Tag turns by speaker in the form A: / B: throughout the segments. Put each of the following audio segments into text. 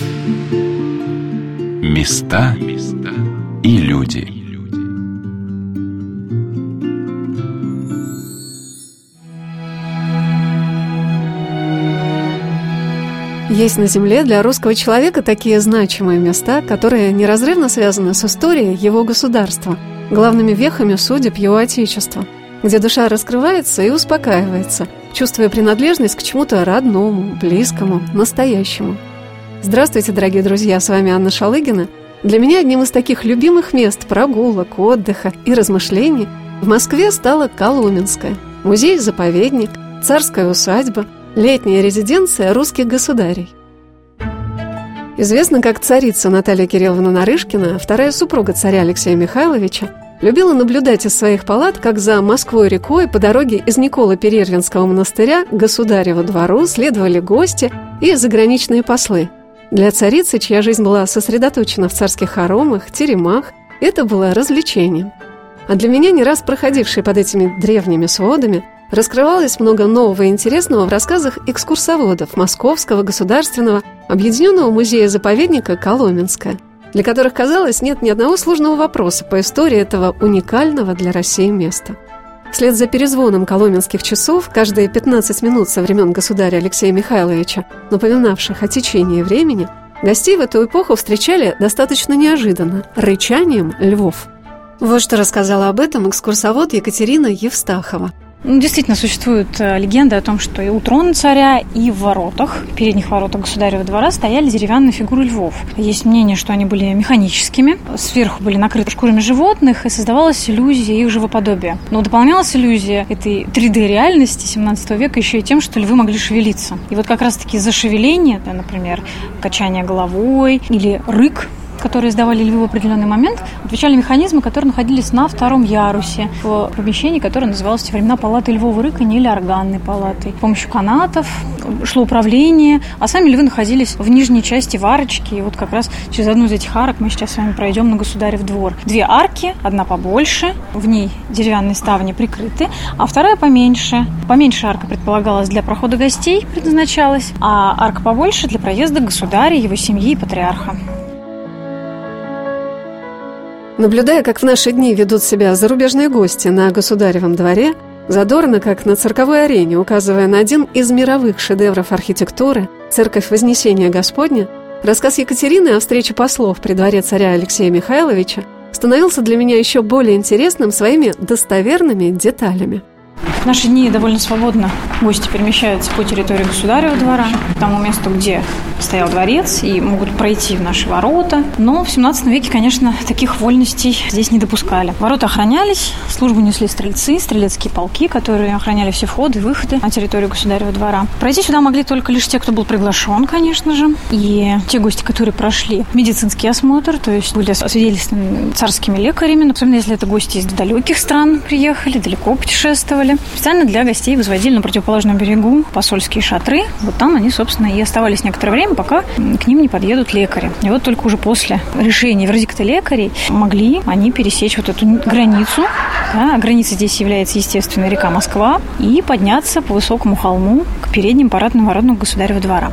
A: Места и люди.
B: Есть на Земле для русского человека такие значимые места, которые неразрывно связаны с историей его государства, главными вехами судеб его Отечества, где душа раскрывается и успокаивается, чувствуя принадлежность к чему-то родному, близкому, настоящему. Здравствуйте, дорогие друзья, с вами Анна Шалыгина. Для меня одним из таких любимых мест прогулок, отдыха и размышлений в Москве стала Коломенская, музей-заповедник, царская усадьба – Летняя резиденция русских государей. Известно, как царица Наталья Кирилловна Нарышкина, вторая супруга царя Алексея Михайловича, любила наблюдать из своих палат, как за Москвой рекой по дороге из Никола Перервинского монастыря к государеву двору следовали гости и заграничные послы. Для царицы, чья жизнь была сосредоточена в царских хоромах, теремах, это было развлечением. А для меня, не раз проходившей под этими древними сводами, раскрывалось много нового и интересного в рассказах экскурсоводов Московского государственного объединенного музея-заповедника Коломенское, для которых, казалось, нет ни одного сложного вопроса по истории этого уникального для России места. Вслед за перезвоном коломенских часов каждые 15 минут со времен государя Алексея Михайловича, напоминавших о течении времени, гостей в эту эпоху встречали достаточно неожиданно – рычанием львов. Вот что рассказала об этом экскурсовод Екатерина Евстахова –
C: ну, действительно, существует э, легенда о том, что и у трона царя, и в воротах, передних воротах государева двора стояли деревянные фигуры львов. Есть мнение, что они были механическими, сверху были накрыты шкурами животных, и создавалась иллюзия их живоподобия. Но дополнялась иллюзия этой 3D-реальности 17 века еще и тем, что львы могли шевелиться. И вот как раз-таки за шевеление, например, качание головой или рык которые издавали львы в определенный момент, отвечали механизмы, которые находились на втором ярусе в помещении, которое называлось в те времена палатой львового рыканья или органной палатой. С помощью канатов шло управление, а сами львы находились в нижней части варочки. И вот как раз через одну из этих арок мы сейчас с вами пройдем на Государев двор. Две арки, одна побольше, в ней деревянные ставни прикрыты, а вторая поменьше. Поменьше арка предполагалась для прохода гостей, предназначалась, а арка побольше для проезда государя, его семьи и патриарха.
B: Наблюдая, как в наши дни ведут себя зарубежные гости на государевом дворе, задорно, как на цирковой арене, указывая на один из мировых шедевров архитектуры – Церковь Вознесения Господня, рассказ Екатерины о встрече послов при дворе царя Алексея Михайловича становился для меня еще более интересным своими достоверными деталями –
C: в наши дни довольно свободно гости перемещаются по территории государева двора, к тому месту, где стоял дворец, и могут пройти в наши ворота. Но в 17 веке, конечно, таких вольностей здесь не допускали. Ворота охранялись, службу несли стрельцы, стрелецкие полки, которые охраняли все входы и выходы на территорию государева двора. Пройти сюда могли только лишь те, кто был приглашен, конечно же, и те гости, которые прошли медицинский осмотр, то есть были освидетельствованы царскими лекарями, особенно если это гости из далеких стран приехали, далеко путешествовали. Специально для гостей возводили на противоположном берегу посольские шатры. Вот там они, собственно, и оставались некоторое время, пока к ним не подъедут лекари. И вот только уже после решения вердикта лекарей могли они пересечь вот эту границу. Да, граница здесь является, естественно, река Москва. И подняться по высокому холму к передним парадным воротам государева двора.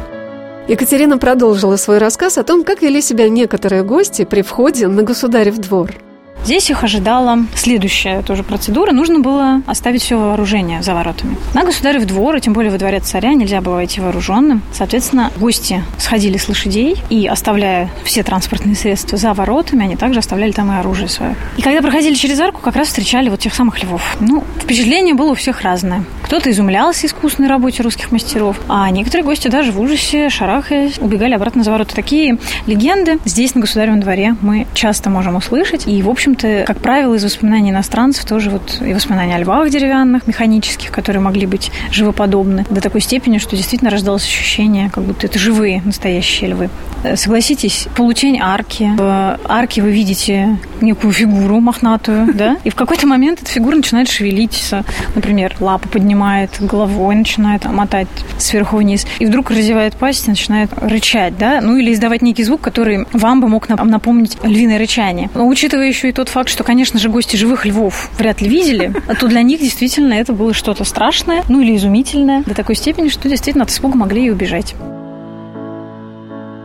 B: Екатерина продолжила свой рассказ о том, как вели себя некоторые гости при входе на государев двор –
C: Здесь их ожидала следующая тоже процедура. Нужно было оставить все вооружение за воротами. На государев двор, и тем более во дворец царя, нельзя было войти вооруженным. Соответственно, гости сходили с лошадей и, оставляя все транспортные средства за воротами, они также оставляли там и оружие свое. И когда проходили через арку, как раз встречали вот тех самых львов. Ну, впечатление было у всех разное. Кто-то изумлялся искусной работе русских мастеров, а некоторые гости даже в ужасе, шарахаясь, убегали обратно за ворота. Такие легенды здесь, на государевом дворе, мы часто можем услышать. И, в общем общем-то, как правило, из воспоминаний иностранцев тоже вот и воспоминания о львах деревянных, механических, которые могли быть живоподобны до такой степени, что действительно рождалось ощущение, как будто это живые, настоящие львы. Э, согласитесь, получень арки. В арке вы видите некую фигуру мохнатую, да, и в какой-то момент эта фигура начинает шевелиться. Например, лапу поднимает, головой начинает мотать сверху вниз, и вдруг разевает пасть и начинает рычать, да, ну или издавать некий звук, который вам бы мог напомнить львиное рычание. Но учитывая еще и то, тот факт, что, конечно же, гости живых львов вряд ли видели, а то для них действительно это было что-то страшное, ну или изумительное, до такой степени, что действительно от испуга могли и убежать.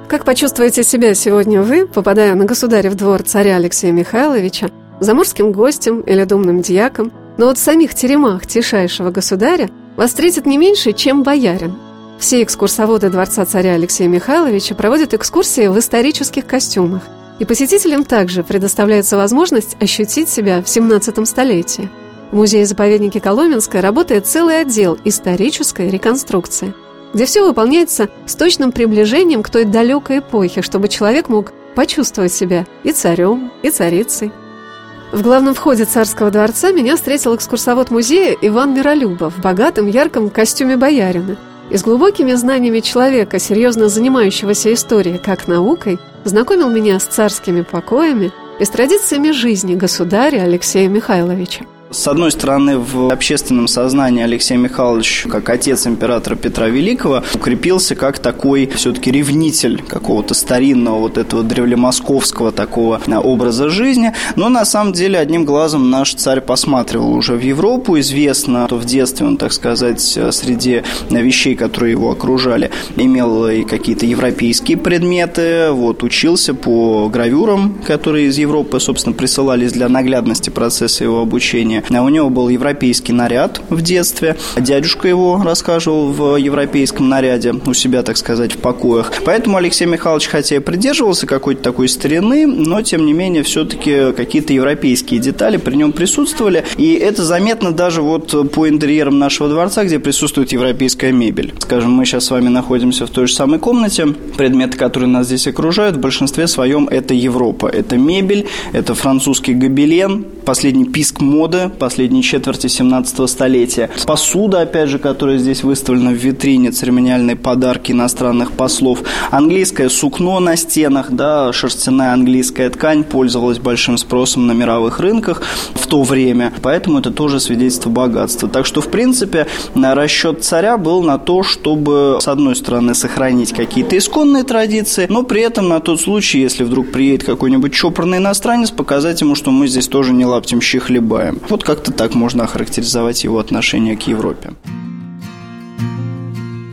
B: Как почувствуете себя сегодня вы, попадая на государев двор царя Алексея Михайловича, заморским гостем или думным дьяком, но вот в самих теремах тишайшего государя вас встретит не меньше, чем боярин. Все экскурсоводы дворца царя Алексея Михайловича проводят экскурсии в исторических костюмах, и посетителям также предоставляется возможность ощутить себя в 17 столетии. В музее-заповеднике Коломенское работает целый отдел исторической реконструкции – где все выполняется с точным приближением к той далекой эпохе, чтобы человек мог почувствовать себя и царем, и царицей. В главном входе царского дворца меня встретил экскурсовод музея Иван Миролюбов в богатом ярком костюме боярина и с глубокими знаниями человека, серьезно занимающегося историей как наукой, знакомил меня с царскими покоями и с традициями жизни государя Алексея Михайловича.
D: С одной стороны, в общественном сознании Алексей Михайлович, как отец императора Петра Великого, укрепился как такой все-таки ревнитель какого-то старинного вот этого древлемосковского такого образа жизни. Но на самом деле одним глазом наш царь посматривал уже в Европу. Известно, что в детстве он, так сказать, среди вещей, которые его окружали, имел и какие-то европейские предметы, вот, учился по гравюрам, которые из Европы, собственно, присылались для наглядности процесса его обучения. У него был европейский наряд в детстве. Дядюшка его расхаживал в европейском наряде у себя, так сказать, в покоях. Поэтому Алексей Михайлович, хотя и придерживался какой-то такой старины, но, тем не менее, все-таки какие-то европейские детали при нем присутствовали. И это заметно даже вот по интерьерам нашего дворца, где присутствует европейская мебель. Скажем, мы сейчас с вами находимся в той же самой комнате. Предметы, которые нас здесь окружают, в большинстве своем это Европа. Это мебель, это французский гобелен, последний писк моды, последней четверти 17 столетия. Посуда, опять же, которая здесь выставлена в витрине, церемониальные подарки иностранных послов. Английское сукно на стенах, да, шерстяная английская ткань пользовалась большим спросом на мировых рынках в то время, поэтому это тоже свидетельство богатства. Так что, в принципе, расчет царя был на то, чтобы, с одной стороны, сохранить какие-то исконные традиции, но при этом на тот случай, если вдруг приедет какой-нибудь чопорный иностранец, показать ему, что мы здесь тоже не лаптем хлебаем. Вот как-то так можно охарактеризовать его отношение к Европе.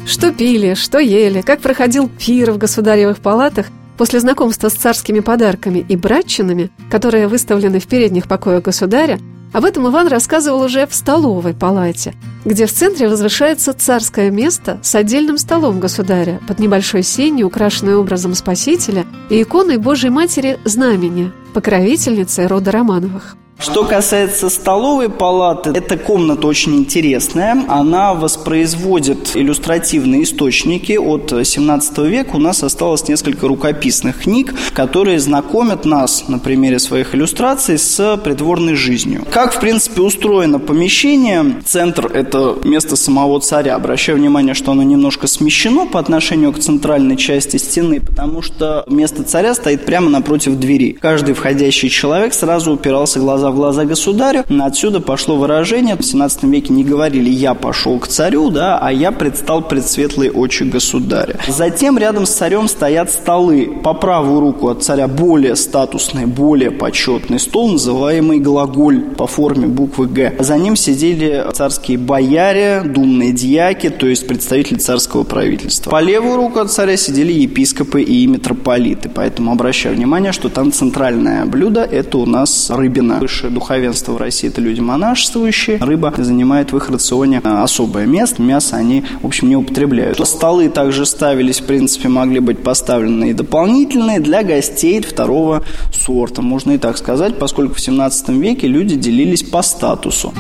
B: Что пили, что ели, как проходил пир в государевых палатах после знакомства с царскими подарками и братчинами, которые выставлены в передних покоях государя, об этом Иван рассказывал уже в столовой палате, где в центре возвышается царское место с отдельным столом государя под небольшой сенью, украшенной образом Спасителя и иконой Божьей Матери Знамения, покровительницы рода Романовых.
D: Что касается столовой палаты, эта комната очень интересная. Она воспроизводит иллюстративные источники от 17 века. У нас осталось несколько рукописных книг, которые знакомят нас на примере своих иллюстраций с придворной жизнью. Как, в принципе, устроено помещение? Центр – это место самого царя. Обращаю внимание, что оно немножко смещено по отношению к центральной части стены, потому что место царя стоит прямо напротив двери. Каждый входящий человек сразу упирался глаза глаза в глаза государю. Отсюда пошло выражение, в 17 веке не говорили «я пошел к царю», да, а «я предстал пред светлые очи государя». Затем рядом с царем стоят столы. По правую руку от царя более статусный, более почетный стол, называемый глаголь по форме буквы «Г». За ним сидели царские бояре, думные дьяки, то есть представители царского правительства. По левую руку от царя сидели епископы и митрополиты, поэтому обращаю внимание, что там центральное блюдо – это у нас рыбина высшее духовенство в России – это люди монашествующие. Рыба занимает в их рационе а, особое место. Мясо они, в общем, не употребляют. Столы также ставились, в принципе, могли быть поставлены и дополнительные для гостей второго сорта, можно и так сказать, поскольку в 17 веке люди делились по статусу.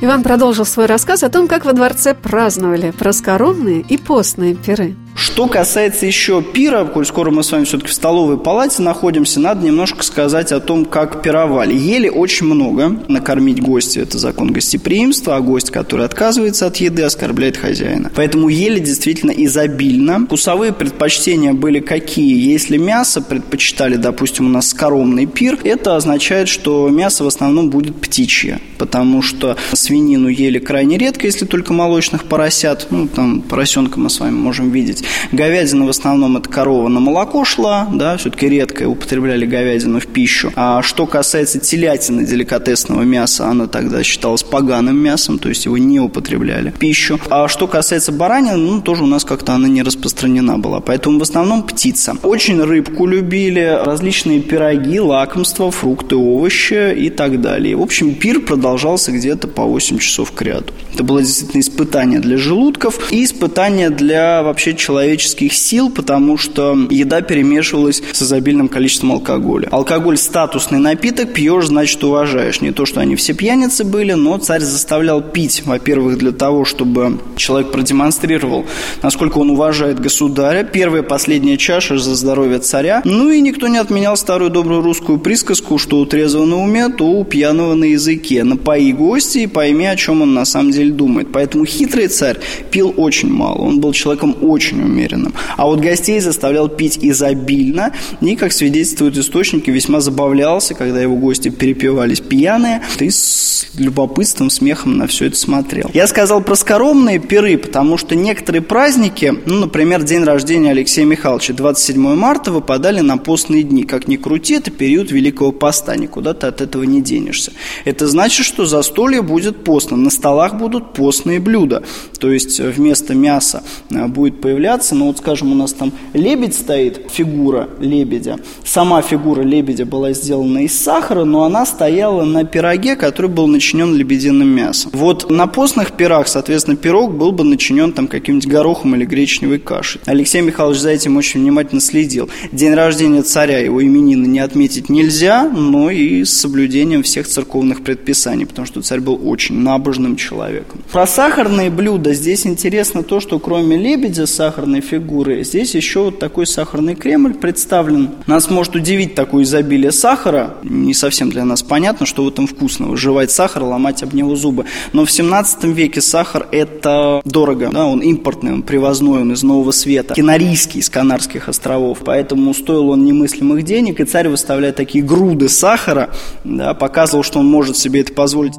B: Иван продолжил свой рассказ о том, как во дворце праздновали проскоромные и постные пиры.
D: Что касается еще пира, коль скоро мы с вами все-таки в столовой палате находимся, надо немножко сказать о том, как пировали. Ели очень много. Накормить гостя – это закон гостеприимства, а гость, который отказывается от еды, оскорбляет хозяина. Поэтому ели действительно изобильно. Вкусовые предпочтения были какие? Если мясо предпочитали, допустим, у нас скоромный пир, это означает, что мясо в основном будет птичье, потому что свинину ели крайне редко, если только молочных поросят. Ну, там поросенка мы с вами можем видеть говядина в основном это корова на молоко шла, да, все-таки редко употребляли говядину в пищу. А что касается телятины, деликатесного мяса, она тогда считалась поганым мясом, то есть его не употребляли в пищу. А что касается баранины, ну, тоже у нас как-то она не распространена была. Поэтому в основном птица. Очень рыбку любили, различные пироги, лакомства, фрукты, овощи и так далее. В общем, пир продолжался где-то по 8 часов к ряду. Это было действительно испытание для желудков и испытание для вообще человеческих сил, потому что еда перемешивалась с изобильным количеством алкоголя. Алкоголь – статусный напиток, пьешь, значит, уважаешь. Не то, что они все пьяницы были, но царь заставлял пить, во-первых, для того, чтобы человек продемонстрировал, насколько он уважает государя. Первая последняя чаша за здоровье царя. Ну и никто не отменял старую добрую русскую присказку, что у трезвого на уме, то у пьяного на языке. Напои гости и пойми, о чем он на самом деле думает. Поэтому хитрый царь пил очень мало. Он был человеком очень умеренным. А вот гостей заставлял пить изобильно. И, как свидетельствуют источники, весьма забавлялся, когда его гости перепивались пьяные. И с любопытством, смехом на все это смотрел. Я сказал про скоромные пиры, потому что некоторые праздники, ну, например, день рождения Алексея Михайловича, 27 марта, выпадали на постные дни. Как ни крути, это период Великого Поста, никуда ты от этого не денешься. Это значит, что застолье будет постным, на столах будут постные блюда. То есть вместо мяса э, будет появляться, ну вот скажем, у нас там лебедь стоит, фигура лебедя. Сама фигура лебедя была сделана из сахара, но она стояла на пироге, который был начинен лебединым мясом. Вот на постных пирах, соответственно, пирог был бы начинен там каким-нибудь горохом или гречневой кашей. Алексей Михайлович за этим очень внимательно следил. День рождения царя, его именины не отметить нельзя, но и с соблюдением всех церковных предписаний, потому что царь был очень набожным человеком. Про сахарные блюда здесь интересно то, что кроме лебедя сахарной фигуры, здесь еще вот такой сахарный Кремль представлен. Нас может удивить такое изобилие сахара. Не совсем для нас понятно, что в этом вкусного. Жевать сахар, ломать об него зубы. Но в 17 веке сахар это дорого. Да, он импортный, он привозной, он из Нового Света. Кинарийский, из Канарских островов. Поэтому стоил он немыслимых денег, и царь выставляет такие груды сахара, да, показывал, что он может себе это позволить.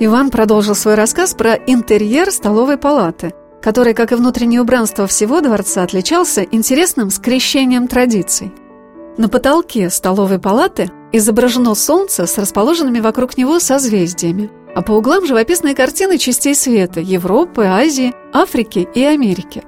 B: Иван продолжил свой рассказ про интерьер столовой палаты, который, как и внутреннее убранство всего дворца, отличался интересным скрещением традиций. На потолке столовой палаты изображено солнце с расположенными вокруг него созвездиями, а по углам живописные картины частей света – Европы, Азии, Африки и Америки.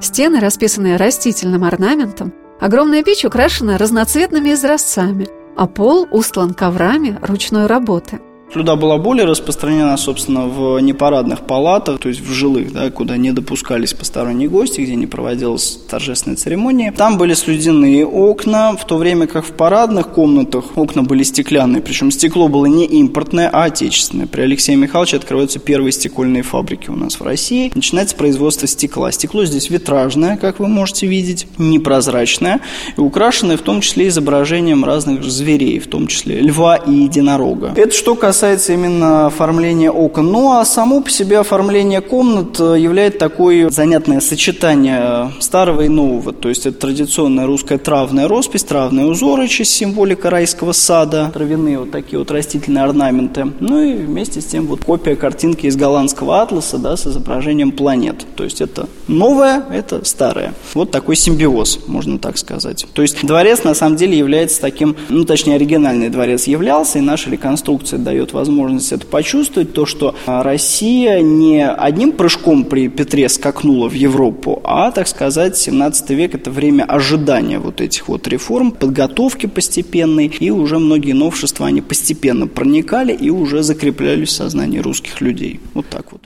B: Стены, расписанные растительным орнаментом, огромная печь украшена разноцветными изразцами, а пол устлан коврами ручной работы –
D: Слюда была более распространена, собственно, в непарадных палатах, то есть в жилых, да, куда не допускались посторонние гости, где не проводилась торжественная церемония. Там были слюдяные окна, в то время как в парадных комнатах окна были стеклянные, причем стекло было не импортное, а отечественное. При Алексее Михайловиче открываются первые стекольные фабрики у нас в России. Начинается производство стекла. Стекло здесь витражное, как вы можете видеть, непрозрачное и украшенное в том числе изображением разных зверей, в том числе льва и единорога. Это что касается касается именно оформления окон. Ну, а само по себе оформление комнат э, является такое занятное сочетание старого и нового. То есть это традиционная русская травная роспись, травные узоры, через символика райского сада, травяные вот такие вот растительные орнаменты. Ну и вместе с тем вот копия картинки из голландского атласа, да, с изображением планет. То есть это новое, это старое. Вот такой симбиоз, можно так сказать. То есть дворец на самом деле является таким, ну точнее оригинальный дворец являлся, и наша реконструкция дает возможность это почувствовать, то, что а, Россия не одним прыжком при Петре скакнула в Европу, а, так сказать, 17 век – это время ожидания вот этих вот реформ, подготовки постепенной, и уже многие новшества, они постепенно проникали и уже закреплялись в сознании русских людей. Вот так вот.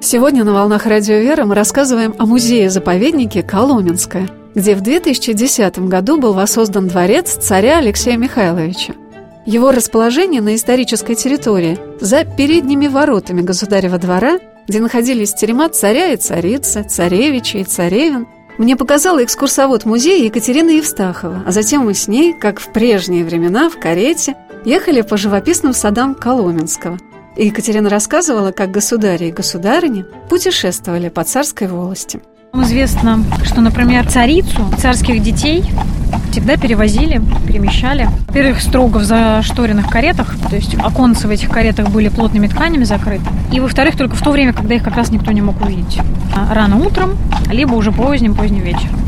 B: Сегодня на «Волнах Радио Вера» мы рассказываем о музее-заповеднике Коломенское, где в 2010 году был воссоздан дворец царя Алексея Михайловича. Его расположение на исторической территории, за передними воротами государева двора, где находились терема царя и царицы, царевича и царевин, мне показала экскурсовод музея Екатерина Евстахова, а затем мы с ней, как в прежние времена, в карете, ехали по живописным садам Коломенского. И Екатерина рассказывала, как государи и государыни путешествовали по царской волости.
C: Известно, что, например, царицу царских детей всегда перевозили, перемещали. Во-первых, строго в зашторенных каретах, то есть оконцы в этих каретах были плотными тканями закрыты. И, во-вторых, только в то время, когда их как раз никто не мог увидеть. А рано утром, либо уже поздним-поздним вечером.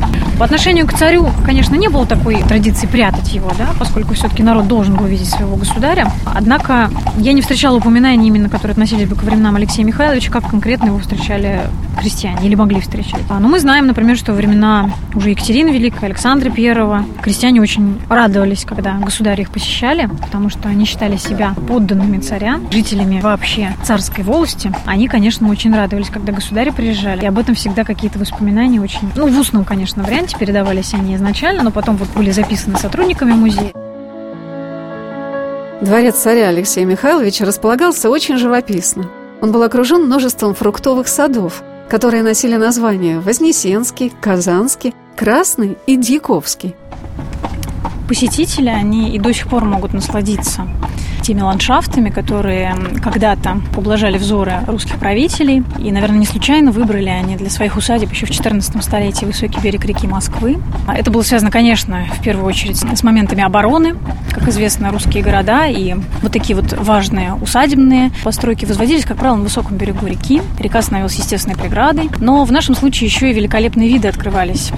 C: По отношению к царю, конечно, не было такой традиции прятать его, да, поскольку все-таки народ должен был видеть своего государя. Однако я не встречала упоминаний именно, которые относились бы к временам Алексея Михайловича, как конкретно его встречали крестьяне или могли встречать. А, Но мы знаем, например, что времена уже Екатерины Великой, Александра Первого, крестьяне очень радовались, когда государи их посещали, потому что они считали себя подданными царя, жителями вообще царской волости. Они, конечно, очень радовались, когда государи приезжали. И об этом всегда какие-то воспоминания очень, ну, в устном, конечно, варианте передавались они изначально, но потом вот были записаны сотрудниками музея.
B: Дворец царя Алексея Михайловича располагался очень живописно. Он был окружен множеством фруктовых садов, которые носили названия Вознесенский, Казанский, Красный и Дьяковский.
C: Посетители, они и до сих пор могут насладиться теми ландшафтами, которые когда-то ублажали взоры русских правителей. И, наверное, не случайно выбрали они для своих усадеб еще в 14 столетии высокий берег реки Москвы. Это было связано, конечно, в первую очередь с моментами обороны. Как известно, русские города и вот такие вот важные усадебные постройки возводились, как правило, на высоком берегу реки. Река становилась естественной преградой. Но в нашем случае еще и великолепные виды открывались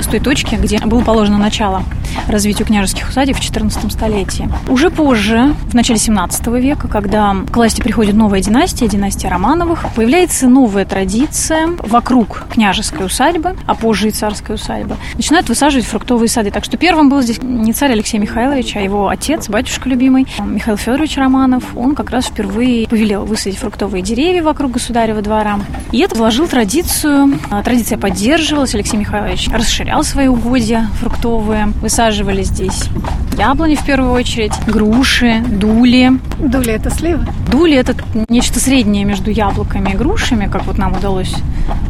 C: с той точки, где было положено начало развитию княжеских усадеб в XIV столетии. Уже позже, в начале 17 века, когда к власти приходит новая династия, династия Романовых, появляется новая традиция вокруг княжеской усадьбы, а позже и царской усадьбы, начинают высаживать фруктовые сады. Так что первым был здесь не царь Алексей Михайлович, а его отец, батюшка любимый, Михаил Федорович Романов. Он как раз впервые повелел высадить фруктовые деревья вокруг государева двора. И это вложил традицию. Традиция поддерживалась. Алексей Михайлович расширял свои угодья фруктовые, высаживали здесь яблони в первую очередь, груши, дули.
B: Дули – это сливы?
C: Дули – это нечто среднее между яблоками и грушами, как вот нам удалось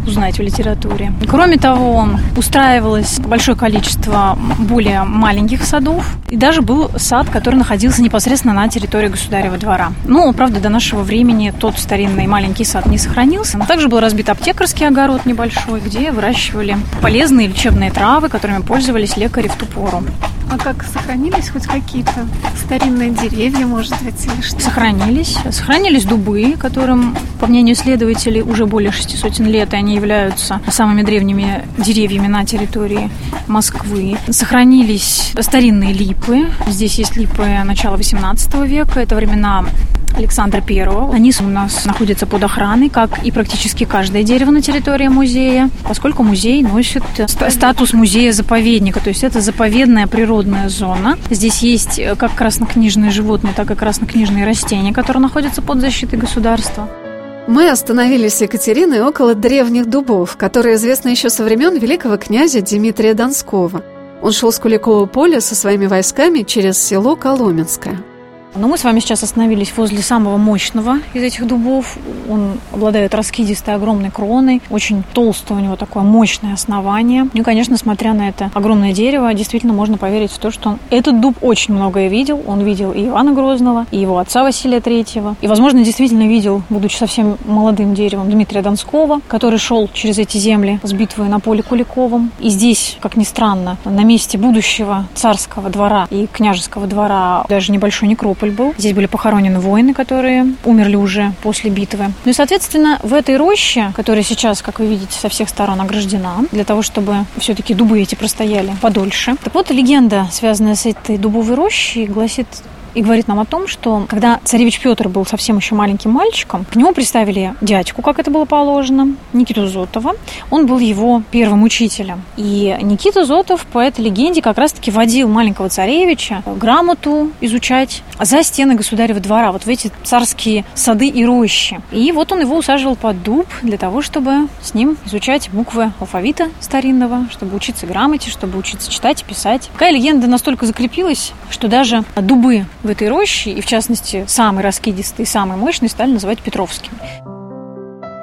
C: узнать в литературе. Кроме того, устраивалось большое количество более маленьких садов, и даже был сад, который находился непосредственно на территории государева двора. Ну, правда, до нашего времени тот старинный маленький сад не сохранился. Но также был разбит аптекарский огород небольшой, где выращивали полезные лечебные травы, которыми пользовались лекари в ту пору.
B: А как сохранились хоть какие-то старинные деревья, может быть, или что?
C: Сохранились. Сохранились дубы, которым, по мнению исследователей, уже более шести сотен лет, и они являются самыми древними деревьями на территории Москвы. Сохранились старинные липы. Здесь есть липы начала XVIII века. Это времена Александра Первого. Они у нас находятся под охраной, как и практически каждое дерево на территории музея, поскольку музей носит статус музея-заповедника, то есть это заповедная природная зона. Здесь есть э, как краснокнижные животные, так и краснокнижные растения, которые находятся под защитой государства.
B: Мы остановились Екатериной около древних дубов, которые известны еще со времен великого князя Дмитрия Донского. Он шел с Куликового поля со своими войсками через село Коломенское.
C: Но мы с вами сейчас остановились возле самого мощного из этих дубов. Он обладает раскидистой огромной кроной, очень толстое у него такое мощное основание. Ну и, конечно, смотря на это огромное дерево, действительно можно поверить в то, что он, этот дуб очень многое видел. Он видел и Ивана Грозного, и его отца Василия Третьего. И, возможно, действительно видел, будучи совсем молодым деревом, Дмитрия Донского, который шел через эти земли с битвой на поле Куликовом. И здесь, как ни странно, на месте будущего царского двора и княжеского двора даже небольшой некрополь Мариуполь был. Здесь были похоронены воины, которые умерли уже после битвы. Ну и, соответственно, в этой роще, которая сейчас, как вы видите, со всех сторон ограждена, для того, чтобы все-таки дубы эти простояли подольше. Так вот, легенда, связанная с этой дубовой рощей, гласит и говорит нам о том, что когда царевич Петр был совсем еще маленьким мальчиком, к нему представили дядьку, как это было положено, Никиту Зотова. Он был его первым учителем. И Никита Зотов по этой легенде как раз-таки водил маленького царевича грамоту изучать за стены государева двора, вот в эти царские сады и рощи. И вот он его усаживал под дуб для того, чтобы с ним изучать буквы алфавита старинного, чтобы учиться грамоте, чтобы учиться читать и писать. Такая легенда настолько закрепилась, что даже дубы в этой роще, и в частности самый раскидистый, самый мощный, стали называть Петровскими.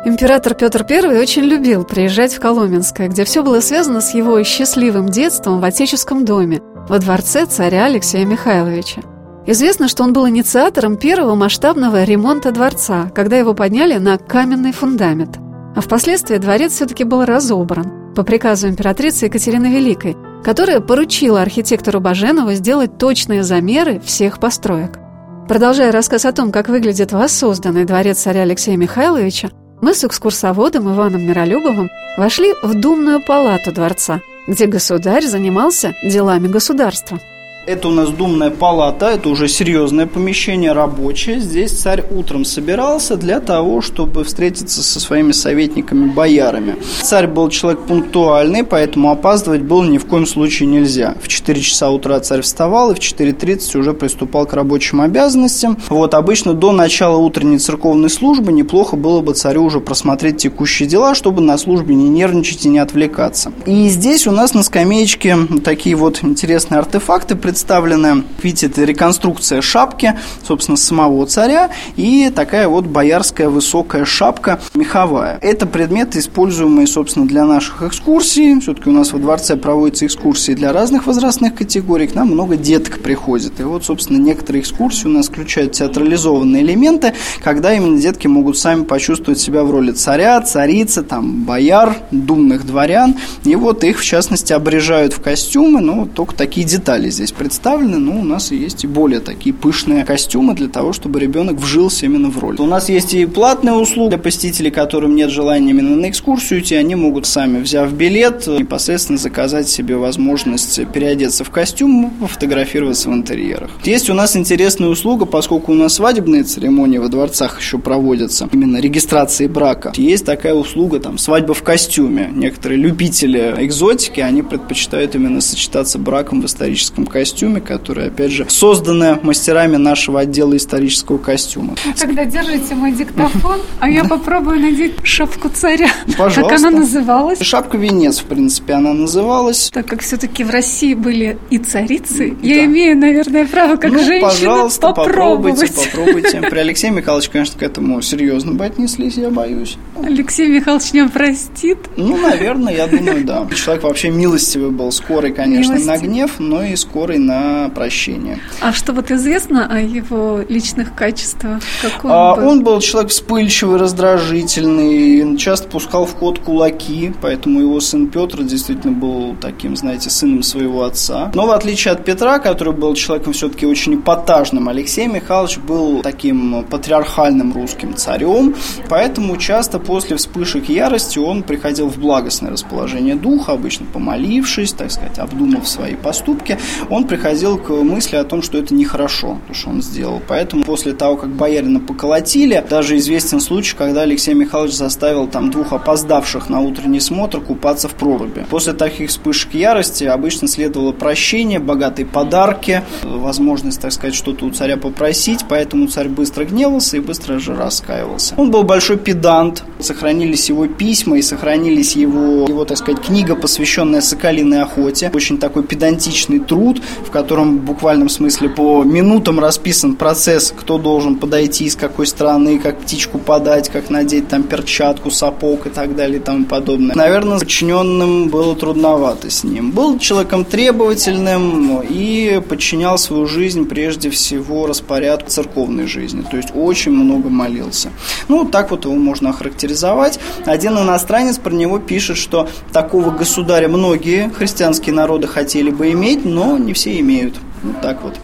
B: Император Петр I очень любил приезжать в Коломенское, где все было связано с его счастливым детством в отеческом доме, во дворце царя Алексея Михайловича. Известно, что он был инициатором первого масштабного ремонта дворца, когда его подняли на каменный фундамент. А впоследствии дворец все-таки был разобран по приказу императрицы Екатерины Великой, которая поручила архитектору Баженову сделать точные замеры всех построек. Продолжая рассказ о том, как выглядит воссозданный дворец царя Алексея Михайловича, мы с экскурсоводом Иваном Миролюбовым вошли в думную палату дворца, где государь занимался делами государства.
D: Это у нас думная палата, это уже серьезное помещение, рабочее. Здесь царь утром собирался для того, чтобы встретиться со своими советниками-боярами. Царь был человек пунктуальный, поэтому опаздывать было ни в коем случае нельзя. В 4 часа утра царь вставал и в 4.30 уже приступал к рабочим обязанностям. Вот обычно до начала утренней церковной службы неплохо было бы царю уже просмотреть текущие дела, чтобы на службе не нервничать и не отвлекаться. И здесь у нас на скамеечке такие вот интересные артефакты представлена, видите, это реконструкция шапки, собственно, самого царя и такая вот боярская высокая шапка меховая. Это предметы, используемые, собственно, для наших экскурсий. Все-таки у нас во дворце проводятся экскурсии для разных возрастных категорий. К нам много деток приходит. И вот, собственно, некоторые экскурсии у нас включают театрализованные элементы, когда именно детки могут сами почувствовать себя в роли царя, царицы, там, бояр, думных дворян. И вот их, в частности, обрежают в костюмы, но только такие детали здесь представлены, но у нас есть и более такие пышные костюмы для того, чтобы ребенок вжился именно в роль. У нас есть и платная услуга для посетителей, которым нет желания именно на экскурсию идти, они могут сами, взяв билет, непосредственно заказать себе возможность переодеться в костюм, фотографироваться в интерьерах. Есть у нас интересная услуга, поскольку у нас свадебные церемонии во дворцах еще проводятся, именно регистрации брака. Есть такая услуга, там, свадьба в костюме. Некоторые любители экзотики, они предпочитают именно сочетаться браком в историческом костюме костюме, которая, опять же, создана мастерами нашего отдела исторического костюма.
E: Тогда держите мой диктофон, а я попробую надеть шапку царя.
D: Пожалуйста.
E: Как она называлась?
D: Шапка венец, в принципе, она называлась.
E: Так как все-таки в России были и царицы, да. я имею, наверное, право как ну, женщина
D: пожалуйста,
E: попробовать.
D: попробуйте, попробуйте. При Алексее Михайловиче, конечно, к этому серьезно бы отнеслись, я боюсь.
E: Алексей Михайлович не простит?
D: Ну, наверное, я думаю, да. Человек вообще милостивый был, скорый, конечно, Милости. на гнев, но и скорый на прощение.
E: А что вот известно о его личных качествах?
D: Какой он, а, был? он был человек вспыльчивый, раздражительный, часто пускал в ход кулаки, поэтому его сын Петр действительно был таким, знаете, сыном своего отца. Но в отличие от Петра, который был человеком все-таки очень эпатажным, Алексей Михайлович был таким патриархальным русским царем, поэтому часто после вспышек ярости он приходил в благостное расположение духа, обычно помолившись, так сказать, обдумав свои поступки, он приходил к мысли о том, что это нехорошо, то, что он сделал. Поэтому после того, как боярина поколотили, даже известен случай, когда Алексей Михайлович заставил там двух опоздавших на утренний смотр купаться в проруби. После таких вспышек ярости обычно следовало прощение, богатые подарки, возможность, так сказать, что-то у царя попросить, поэтому царь быстро гневался и быстро же раскаивался. Он был большой педант, сохранились его письма и сохранились его, его так сказать, книга, посвященная соколиной охоте. Очень такой педантичный труд, в котором в буквальном смысле по минутам расписан процесс, кто должен подойти, с какой стороны, как птичку подать, как надеть там перчатку, сапог и так далее и тому подобное. Наверное, подчиненным было трудновато с ним. Был человеком требовательным и подчинял свою жизнь прежде всего распорядку церковной жизни, то есть очень много молился. Ну, так вот его можно охарактеризовать. Один иностранец про него пишет, что такого государя многие христианские народы хотели бы иметь, но не все имеют. Вот так вот.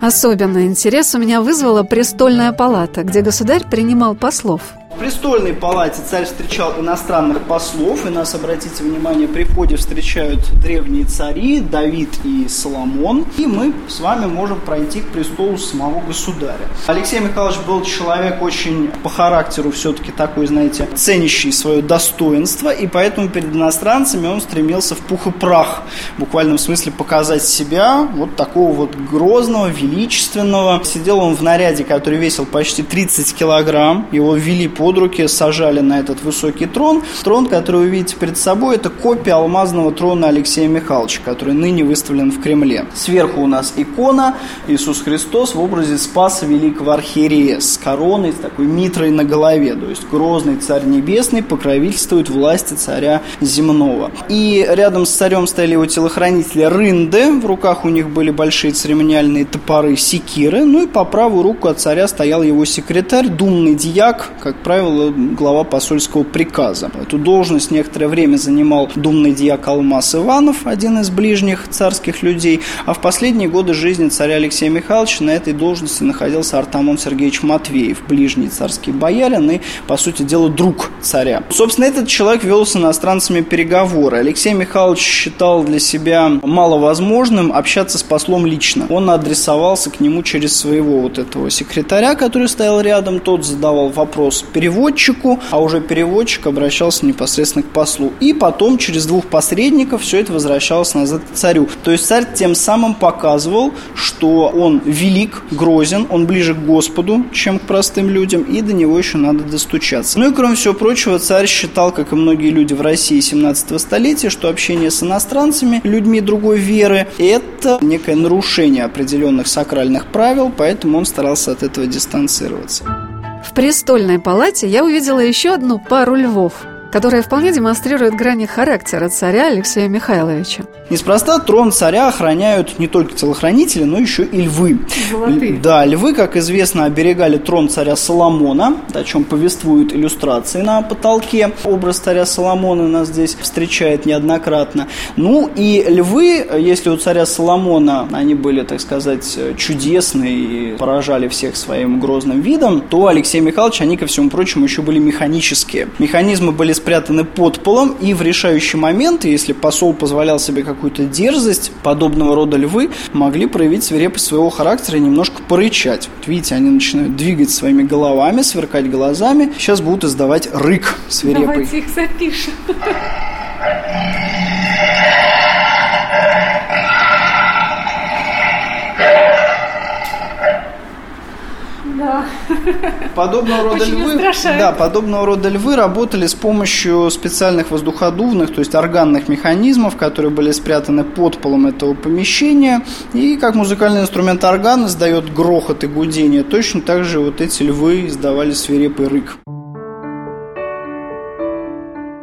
B: Особенный интерес у меня вызвала престольная палата, где государь принимал послов –
D: престольной палате царь встречал иностранных послов, и нас, обратите внимание, при входе встречают древние цари Давид и Соломон, и мы с вами можем пройти к престолу самого государя. Алексей Михайлович был человек очень по характеру все-таки такой, знаете, ценящий свое достоинство, и поэтому перед иностранцами он стремился в пух и прах, в буквальном смысле показать себя вот такого вот грозного, величественного. Сидел он в наряде, который весил почти 30 килограмм, его ввели по под руки сажали на этот высокий трон. Трон, который вы видите перед собой, это копия алмазного трона Алексея Михайловича, который ныне выставлен в Кремле. Сверху у нас икона Иисус Христос в образе Спаса Великого Архиерея с короной, с такой митрой на голове. То есть грозный царь небесный покровительствует власти царя земного. И рядом с царем стояли его телохранители рынды, в руках у них были большие церемониальные топоры секиры, ну и по правую руку от царя стоял его секретарь, думный дьяк, как правило, глава посольского приказа. Эту должность некоторое время занимал думный дьяк Алмаз Иванов, один из ближних царских людей, а в последние годы жизни царя Алексея Михайловича на этой должности находился Артамон Сергеевич Матвеев, ближний царский боярин и, по сути дела, друг царя. Собственно, этот человек вел с иностранцами переговоры. Алексей Михайлович считал для себя маловозможным общаться с послом лично. Он адресовался к нему через своего вот этого секретаря, который стоял рядом. Тот задавал вопрос переводчику, а уже переводчик обращался непосредственно к послу. И потом через двух посредников все это возвращалось назад к царю. То есть царь тем самым показывал, что он велик, грозен, он ближе к Господу, чем к простым людям, и до него еще надо достучаться. Ну и кроме всего прочего, царь считал, как и многие люди в России 17 столетия, что общение с иностранцами, людьми другой веры, это некое нарушение определенных сакральных правил, поэтому он старался от этого дистанцироваться.
B: В престольной палате я увидела еще одну пару львов – которая вполне демонстрирует грани характера царя Алексея Михайловича.
D: Неспроста трон царя охраняют не только телохранители, но еще и львы.
E: Золотые.
D: Да, львы, как известно, оберегали трон царя Соломона, о чем повествуют иллюстрации на потолке. Образ царя Соломона нас здесь встречает неоднократно. Ну и львы, если у царя Соломона они были, так сказать, чудесны и поражали всех своим грозным видом, то Алексей Михайлович, они, ко всему прочему, еще были механические. Механизмы были спрятаны под полом, и в решающий момент, если посол позволял себе какую-то дерзость, подобного рода львы могли проявить свирепость своего характера и немножко порычать. Вот видите, они начинают двигать своими головами, сверкать глазами. Сейчас будут издавать рык свирепый.
E: Давайте их запишем.
D: Подобного рода
E: Очень
D: львы, да, подобного рода львы работали с помощью специальных воздуходувных, то есть органных механизмов, которые были спрятаны под полом этого помещения. И как музыкальный инструмент орган издает грохот и гудение, точно так же вот эти львы издавали свирепый рык.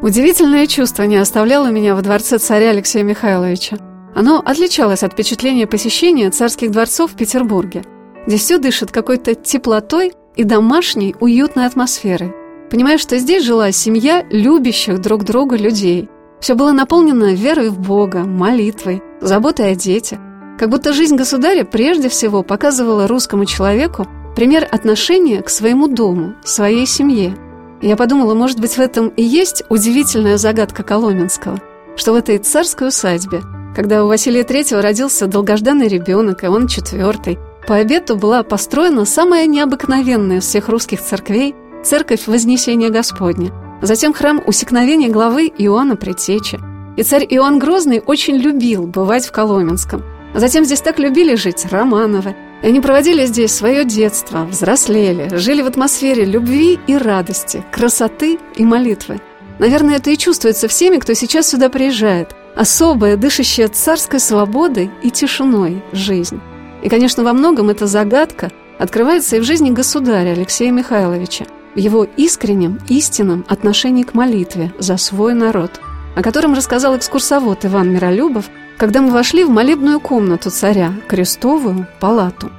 B: Удивительное чувство не оставляло меня во дворце царя Алексея Михайловича. Оно отличалось от впечатления посещения царских дворцов в Петербурге. Здесь все дышит какой-то теплотой и домашней, уютной атмосферой. Понимаешь, что здесь жила семья любящих друг друга людей. Все было наполнено верой в Бога, молитвой, заботой о детях. Как будто жизнь государя прежде всего показывала русскому человеку пример отношения к своему дому, своей семье. Я подумала, может быть, в этом и есть удивительная загадка Коломенского, что в этой царской усадьбе, когда у Василия Третьего родился долгожданный ребенок, и он четвертый, по обету была построена самая необыкновенная всех русских церквей – церковь Вознесения Господня. Затем храм усекновения главы Иоанна Предтечи. И царь Иоанн Грозный очень любил бывать в Коломенском. Затем здесь так любили жить Романовы. И они проводили здесь свое детство, взрослели, жили в атмосфере любви и радости, красоты и молитвы. Наверное, это и чувствуется всеми, кто сейчас сюда приезжает. Особая, дышащая царской свободой и тишиной жизнь. И, конечно, во многом эта загадка открывается и в жизни государя Алексея Михайловича, в его искреннем, истинном отношении к молитве за свой народ, о котором рассказал экскурсовод Иван Миролюбов, когда мы вошли в молебную комнату царя, крестовую палату.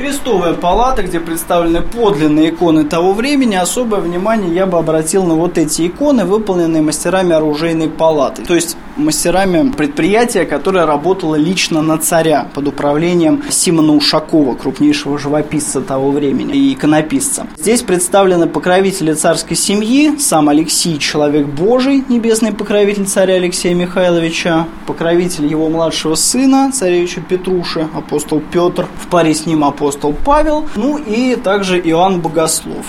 D: Крестовая палата, где представлены подлинные иконы того времени, особое внимание я бы обратил на вот эти иконы, выполненные мастерами оружейной палаты. То есть мастерами предприятия, которое работало лично на царя под управлением Симона Ушакова, крупнейшего живописца того времени и иконописца. Здесь представлены покровители царской семьи, сам Алексей, человек Божий, небесный покровитель царя Алексея Михайловича, покровитель его младшего сына, царевича Петруши, апостол Петр, в паре с ним апостол Павел, ну и также Иоанн Богослов.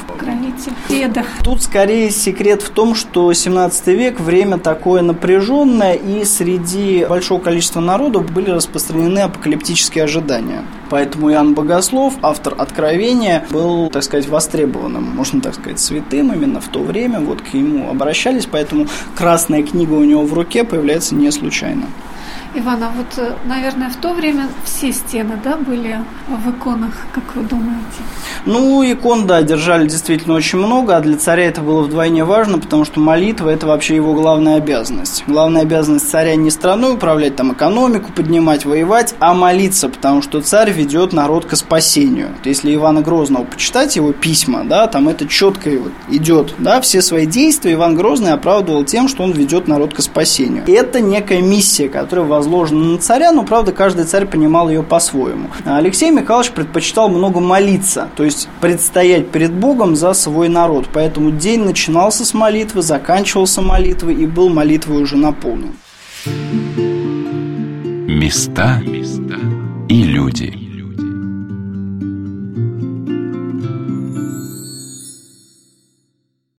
E: Деда.
D: Тут скорее секрет в том, что 17 век время такое напряженное, и среди большого количества народу были распространены апокалиптические ожидания. Поэтому Иоанн Богослов, автор Откровения, был, так сказать, востребованным, можно так сказать, святым именно в то время. Вот к нему обращались, поэтому красная книга у него в руке появляется не случайно.
E: Иван, а вот, э, наверное, в то время все стены, да, были в иконах, как вы думаете?
D: Ну, икон, да, держали действительно очень много, а для царя это было вдвойне важно, потому что молитва – это вообще его главная обязанность. Главная обязанность царя не страной управлять, там, экономику поднимать, воевать, а молиться, потому что царь ведет народ к спасению. Если Ивана Грозного почитать, его письма, да, там это четко вот идет, да, все свои действия Иван Грозный оправдывал тем, что он ведет народ к спасению. Это некая миссия, которая возложена на царя, но, правда, каждый царь понимал ее по-своему. Алексей Михайлович предпочитал много молиться, то есть предстоять перед Богом за свой народ. Поэтому день начинался с молитвы, заканчивался молитвой и был молитвой уже наполнен.
A: Места и люди.